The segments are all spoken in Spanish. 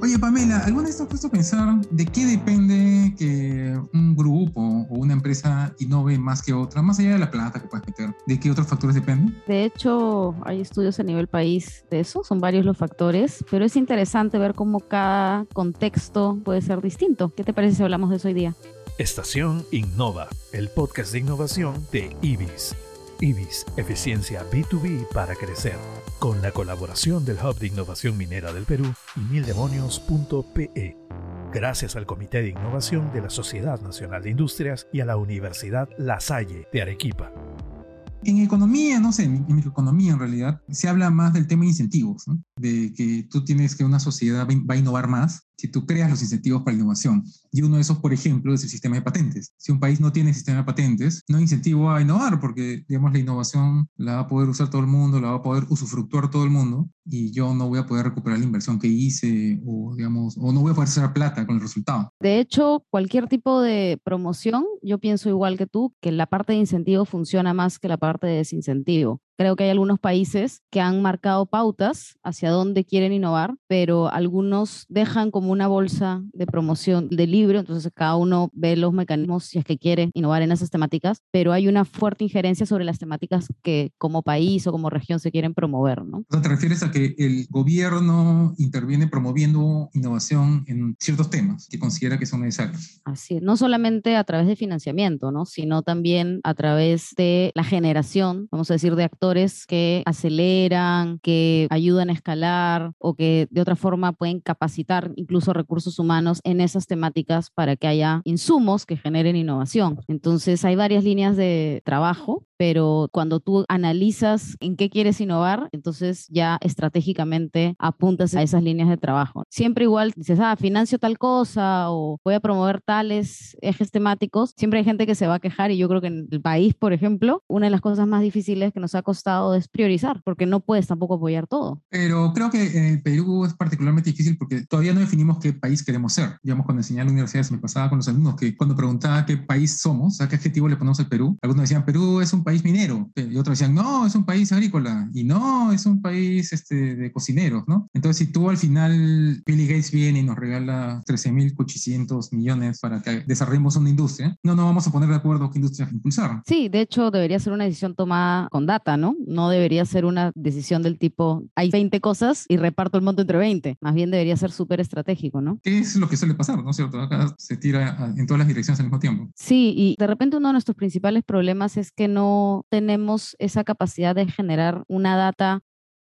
Oye, Pamela, ¿alguna vez te has puesto a pensar de qué depende que un grupo o una empresa innove más que otra, más allá de la plata que puedes meter? ¿De qué otros factores dependen? De hecho, hay estudios a nivel país de eso, son varios los factores, pero es interesante ver cómo cada contexto puede ser distinto. ¿Qué te parece si hablamos de eso hoy día? Estación Innova, el podcast de innovación de IBIS. IBIS, eficiencia B2B para crecer, con la colaboración del Hub de Innovación Minera del Perú y mildemonios.pe. Gracias al Comité de Innovación de la Sociedad Nacional de Industrias y a la Universidad La Salle de Arequipa. En economía, no sé, en microeconomía en realidad, se habla más del tema de incentivos, de que tú tienes que una sociedad va a innovar más si tú creas los incentivos para la innovación. Y uno de esos, por ejemplo, es el sistema de patentes. Si un país no tiene sistema de patentes, no hay incentivo a innovar porque, digamos, la innovación la va a poder usar todo el mundo, la va a poder usufructuar todo el mundo y yo no voy a poder recuperar la inversión que hice o, digamos, o no voy a poder hacer plata con el resultado. De hecho, cualquier tipo de promoción, yo pienso igual que tú, que la parte de incentivo funciona más que la parte de desincentivo. Creo que hay algunos países que han marcado pautas hacia dónde quieren innovar, pero algunos dejan como una bolsa de promoción de libro, entonces cada uno ve los mecanismos si es que quiere innovar en esas temáticas, pero hay una fuerte injerencia sobre las temáticas que como país o como región se quieren promover, ¿no? ¿Te refieres a que el gobierno interviene promoviendo innovación en ciertos temas que considera que son necesarios? Así es, no solamente a través de financiamiento, ¿no? Sino también a través de la generación, vamos a decir, de actores que aceleran, que ayudan a escalar o que de otra forma pueden capacitar incluso recursos humanos en esas temáticas para que haya insumos que generen innovación. Entonces hay varias líneas de trabajo pero cuando tú analizas en qué quieres innovar, entonces ya estratégicamente apuntas a esas líneas de trabajo. Siempre igual dices, ah, financio tal cosa o voy a promover tales ejes temáticos, siempre hay gente que se va a quejar y yo creo que en el país, por ejemplo, una de las cosas más difíciles que nos ha costado es priorizar, porque no puedes tampoco apoyar todo. Pero creo que en el Perú es particularmente difícil porque todavía no definimos qué país queremos ser. Digamos, cuando enseñaba en la universidad me pasaba con los alumnos que cuando preguntaba qué país somos, a qué adjetivo le ponemos al Perú, algunos decían, Perú es un país minero, y otros decían, no, es un país agrícola, y no, es un país este, de cocineros, ¿no? Entonces, si tú al final, Billy Gates viene y nos regala 13.800 millones para que desarrollemos una industria, no nos vamos a poner de acuerdo qué industria impulsar. Sí, de hecho, debería ser una decisión tomada con data, ¿no? No debería ser una decisión del tipo, hay 20 cosas y reparto el monto entre 20. Más bien debería ser súper estratégico, ¿no? ¿Qué es lo que suele pasar, ¿no es cierto? Acá se tira en todas las direcciones al mismo tiempo. Sí, y de repente uno de nuestros principales problemas es que no tenemos esa capacidad de generar una data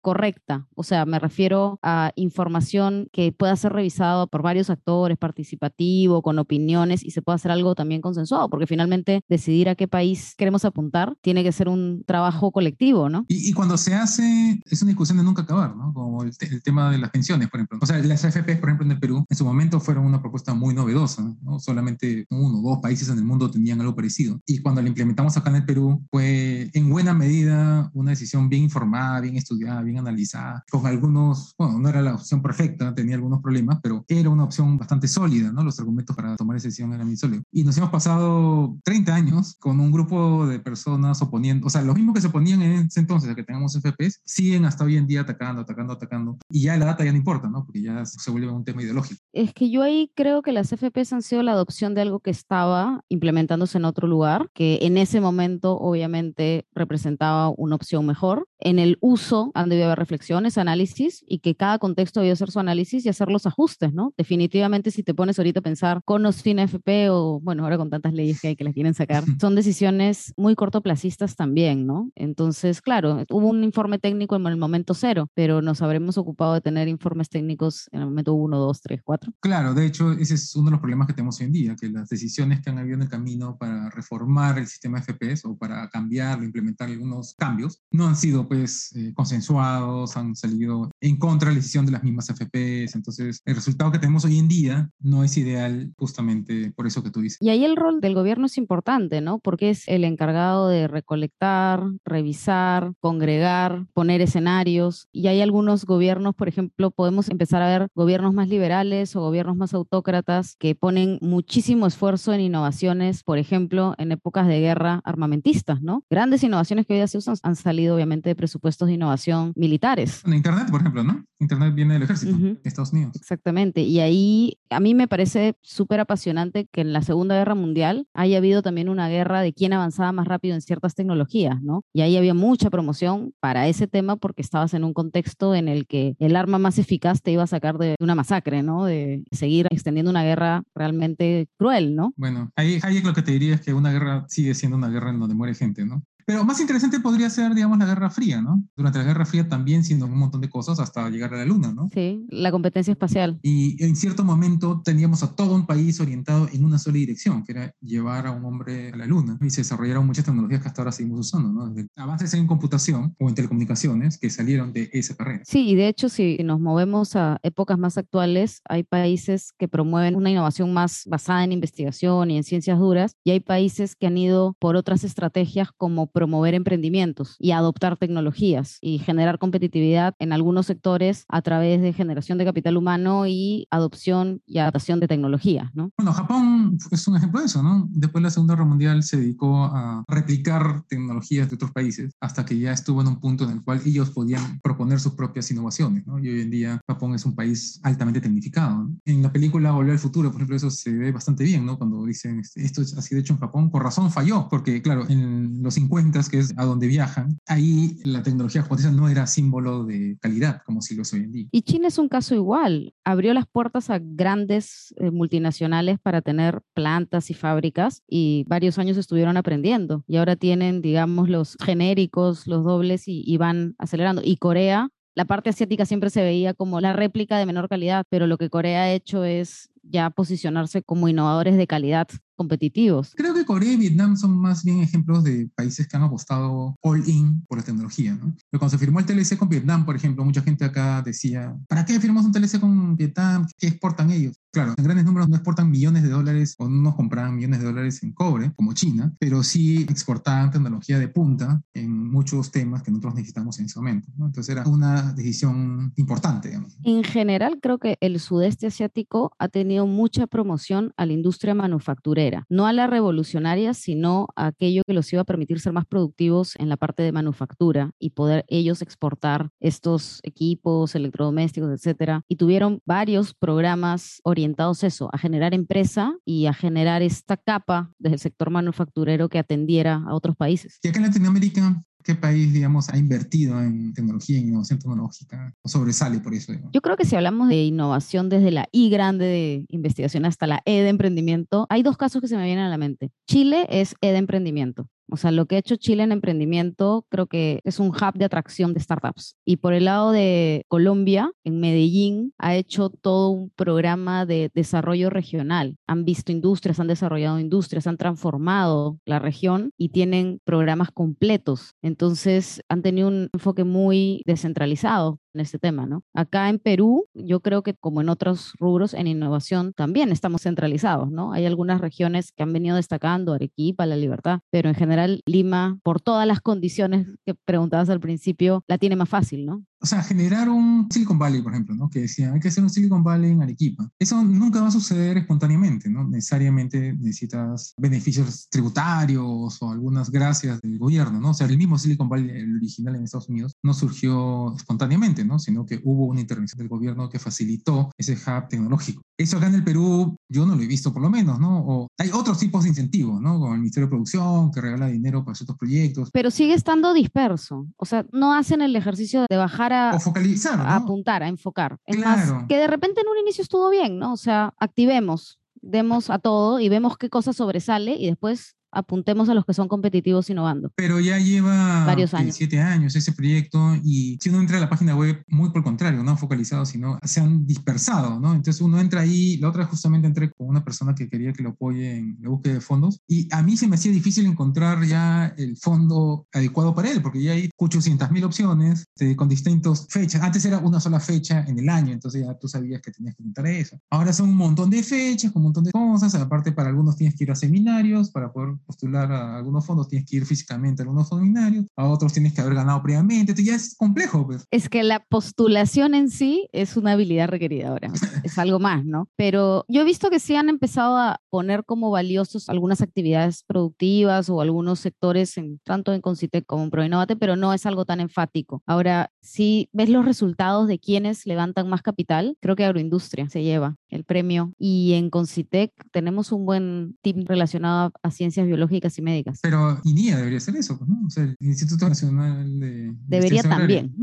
correcta. O sea, me refiero a información que pueda ser revisada por varios actores, participativo, con opiniones y se pueda hacer algo también consensuado, porque finalmente decidir a qué país queremos apuntar tiene que ser un trabajo colectivo, ¿no? Y, cuando se hace, es una discusión de nunca acabar, ¿no? Como el, tema de las pensiones, por ejemplo. O sea, las AFPs, por ejemplo, en el Perú, en su momento fueron una propuesta muy novedosa, ¿no? Solamente uno o dos países en el mundo tenían algo parecido. Y cuando la implementamos acá en el Perú, fue en buena medida una decisión bien informada, bien estudiada, bien analizada, con algunos, bueno, no era la opción perfecta, tenía algunos problemas, pero era una opción bastante sólida, ¿no? Los argumentos para tomar esa decisión eran muy sólidos. Y nos hemos pasado 30 años con un grupo de personas oponiendo, o sea, los mismos que se oponían en ese entonces a que tengamos FPS, siguen hasta hoy en día atacando, atacando, atacando. Y ya la data ya no importa, ¿no? Porque ya se vuelve un tema ideológico. Es que yo ahí creo que las FPs han sido la adopción de algo que estaba implementándose en otro lugar, que en ese momento obviamente representaba una opción mejor. En el uso han debido haber reflexiones, análisis y que cada contexto debe hacer su análisis y hacer los ajustes, ¿no? Definitivamente si te pones ahorita a pensar con o sin FP o, bueno, ahora con tantas leyes que hay que las quieren sacar, son decisiones muy cortoplacistas también, ¿no? Entonces, claro, hubo un informe técnico en el momento cero, pero nos habremos ocupado de tener informes técnicos en el momento 1, 2, 3, 4. Claro, de hecho, ese es uno de los problemas que tenemos hoy en día, que las decisiones que han habido en el camino para reformar el sistema FPS o para cambiar o implementar algunos cambios no han sido pues eh, consensuados, han salido en contra de la decisión de las mismas FPS. Entonces, el resultado que tenemos hoy en día no es ideal justamente por eso que tú dices. Y ahí el rol del gobierno es importante, ¿no? Porque es el encargado de recolectar, revisar, congregar, poner escenarios. Y hay algunos gobiernos, por ejemplo, podemos empezar a ver gobiernos más liberales o gobiernos más autócratas que ponen muchísimo esfuerzo en innovaciones, por ejemplo, en épocas de guerra armamentistas, ¿no? Grandes innovaciones que hoy día se usan han salido obviamente presupuestos de innovación militares. En Internet, por ejemplo, ¿no? Internet viene del ejército de Estados Unidos. Exactamente. Y ahí a mí me parece súper apasionante que en la Segunda Guerra Mundial haya habido también una guerra de quién avanzaba más rápido en ciertas tecnologías, ¿no? Y ahí había mucha promoción para ese tema porque estabas en un contexto en el que el arma más eficaz te iba a sacar de una masacre, ¿no? De seguir extendiendo una guerra realmente cruel, ¿no? Bueno, ahí Hayek lo que te diría es que una guerra sigue siendo una guerra en donde muere gente, ¿no? Pero más interesante podría ser, digamos, la Guerra Fría, ¿no? Durante la Guerra Fría también siendo un montón de cosas hasta llegar a la Luna, ¿no? Sí, la competencia espacial. Y en cierto momento teníamos a todo un país orientado en una sola dirección, que era llevar a un hombre a la Luna. Y se desarrollaron muchas tecnologías que hasta ahora seguimos usando, ¿no? Desde avances en computación o en telecomunicaciones que salieron de esa carrera. Sí, y de hecho, si nos movemos a épocas más actuales, hay países que promueven una innovación más basada en investigación y en ciencias duras, y hay países que han ido por otras estrategias como promover emprendimientos y adoptar tecnologías y generar competitividad en algunos sectores a través de generación de capital humano y adopción y adaptación de tecnologías, ¿no? Bueno, Japón es un ejemplo de eso, ¿no? Después de la Segunda Guerra Mundial se dedicó a replicar tecnologías de otros países hasta que ya estuvo en un punto en el cual ellos podían proponer sus propias innovaciones, ¿no? Y hoy en día Japón es un país altamente tecnificado. ¿no? En la película Volver al Futuro, por ejemplo, eso se ve bastante bien, ¿no? Cuando dicen, esto ha sido hecho en Japón, por razón falló, porque claro, en los 50, que es a donde viajan, ahí la tecnología japonesa no era símbolo de calidad como si lo es hoy en día. Y China es un caso igual. Abrió las puertas a grandes eh, multinacionales para tener plantas y fábricas y varios años estuvieron aprendiendo y ahora tienen, digamos, los genéricos, los dobles y, y van acelerando. Y Corea la parte asiática siempre se veía como la réplica de menor calidad, pero lo que Corea ha hecho es ya posicionarse como innovadores de calidad competitivos. Creo que Corea y Vietnam son más bien ejemplos de países que han apostado all in por la tecnología, ¿no? Pero cuando se firmó el TLC con Vietnam, por ejemplo, mucha gente acá decía, ¿para qué firmamos un TLC con Vietnam? ¿Qué exportan ellos? Claro, en grandes números no exportan millones de dólares o no nos compraban millones de dólares en cobre, como China, pero sí exportaban tecnología de punta en muchos temas que nosotros necesitamos en ese momento. ¿no? Entonces era una decisión importante. Digamos. En general, creo que el sudeste asiático ha tenido mucha promoción a la industria manufacturera, no a la revolucionaria, sino a aquello que los iba a permitir ser más productivos en la parte de manufactura y poder ellos exportar estos equipos electrodomésticos, etcétera. Y tuvieron varios programas orientados orientados eso, a generar empresa y a generar esta capa del sector manufacturero que atendiera a otros países. Y acá en Latinoamérica, ¿qué país, digamos, ha invertido en tecnología, en innovación tecnológica o sobresale por eso? Digamos? Yo creo que si hablamos de innovación desde la I grande de investigación hasta la E de emprendimiento, hay dos casos que se me vienen a la mente. Chile es E de emprendimiento. O sea, lo que ha hecho Chile en emprendimiento creo que es un hub de atracción de startups. Y por el lado de Colombia, en Medellín, ha hecho todo un programa de desarrollo regional. Han visto industrias, han desarrollado industrias, han transformado la región y tienen programas completos. Entonces, han tenido un enfoque muy descentralizado en este tema, ¿no? Acá en Perú, yo creo que como en otros rubros, en innovación también estamos centralizados, ¿no? Hay algunas regiones que han venido destacando, Arequipa, La Libertad, pero en general Lima, por todas las condiciones que preguntabas al principio, la tiene más fácil, ¿no? O sea, generar un Silicon Valley, por ejemplo, ¿no? Que decía, hay que hacer un Silicon Valley en Arequipa. Eso nunca va a suceder espontáneamente, ¿no? Necesariamente necesitas beneficios tributarios o algunas gracias del gobierno, ¿no? O sea, el mismo Silicon Valley, el original en Estados Unidos, no surgió espontáneamente, ¿no? Sino que hubo una intervención del gobierno que facilitó ese hub tecnológico. Eso acá en el Perú yo no lo he visto por lo menos, ¿no? O hay otros tipos de incentivos, ¿no? Como el Ministerio de Producción, que regala dinero para ciertos proyectos. Pero sigue estando disperso. O sea, no hacen el ejercicio de bajar a, o focalizar, ¿no? a apuntar, a enfocar. Es Claro. más, que de repente en un inicio estuvo bien, ¿no? O sea, activemos, demos a todo y vemos qué cosa sobresale y después apuntemos a los que son competitivos innovando. Pero ya lleva Varios ¿qué? años. siete años ese proyecto y si uno entra a la página web, muy por el contrario, no focalizado, sino se han dispersado, ¿no? Entonces uno entra ahí, la otra justamente entré con una persona que quería que lo apoye en la búsqueda de fondos y a mí se me hacía difícil encontrar ya el fondo adecuado para él, porque ya hay 800 mil opciones eh, con distintas fechas. Antes era una sola fecha en el año, entonces ya tú sabías que tenías que intentar eso. Ahora son un montón de fechas, con un montón de cosas, aparte para algunos tienes que ir a seminarios para poder postular a algunos fondos tienes que ir físicamente a algunos fondos a otros tienes que haber ganado previamente, entonces ya es complejo. Pues. Es que la postulación en sí es una habilidad requerida ahora, es algo más, ¿no? Pero yo he visto que sí han empezado a poner como valiosos algunas actividades productivas o algunos sectores, en, tanto en Concitec como en Proinnovate, pero no es algo tan enfático. Ahora, si ves los resultados de quienes levantan más capital, creo que Agroindustria se lleva el premio y en Concitec tenemos un buen team relacionado a ciencias biológicas y médicas. Pero INIA debería ser eso, pues, ¿no? O sea, el Instituto Nacional de... Debería también.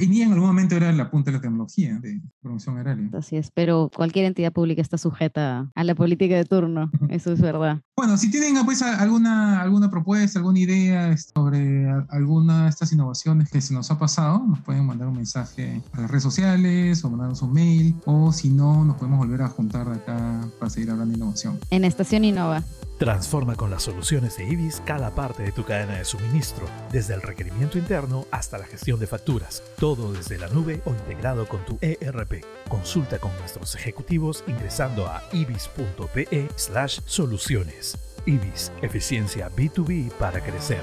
INIA en algún momento era la punta de la tecnología de promoción agraria. Así es, pero cualquier entidad pública está sujeta a la política de turno, eso es verdad. Bueno, si tienen pues alguna, alguna propuesta, alguna idea sobre alguna de estas innovaciones que se nos ha pasado, nos pueden mandar un mensaje a las redes sociales o mandarnos un mail, o si no, nos podemos volver a juntar acá para seguir hablando de innovación. En Estación Innova. Transforma con las soluciones de IBIS cada parte de tu cadena de suministro, desde el requerimiento interno hasta la gestión de facturas, todo desde la nube o integrado con tu ERP. Consulta con nuestros ejecutivos ingresando a ibis.pe/soluciones. IBIS, eficiencia B2B para crecer.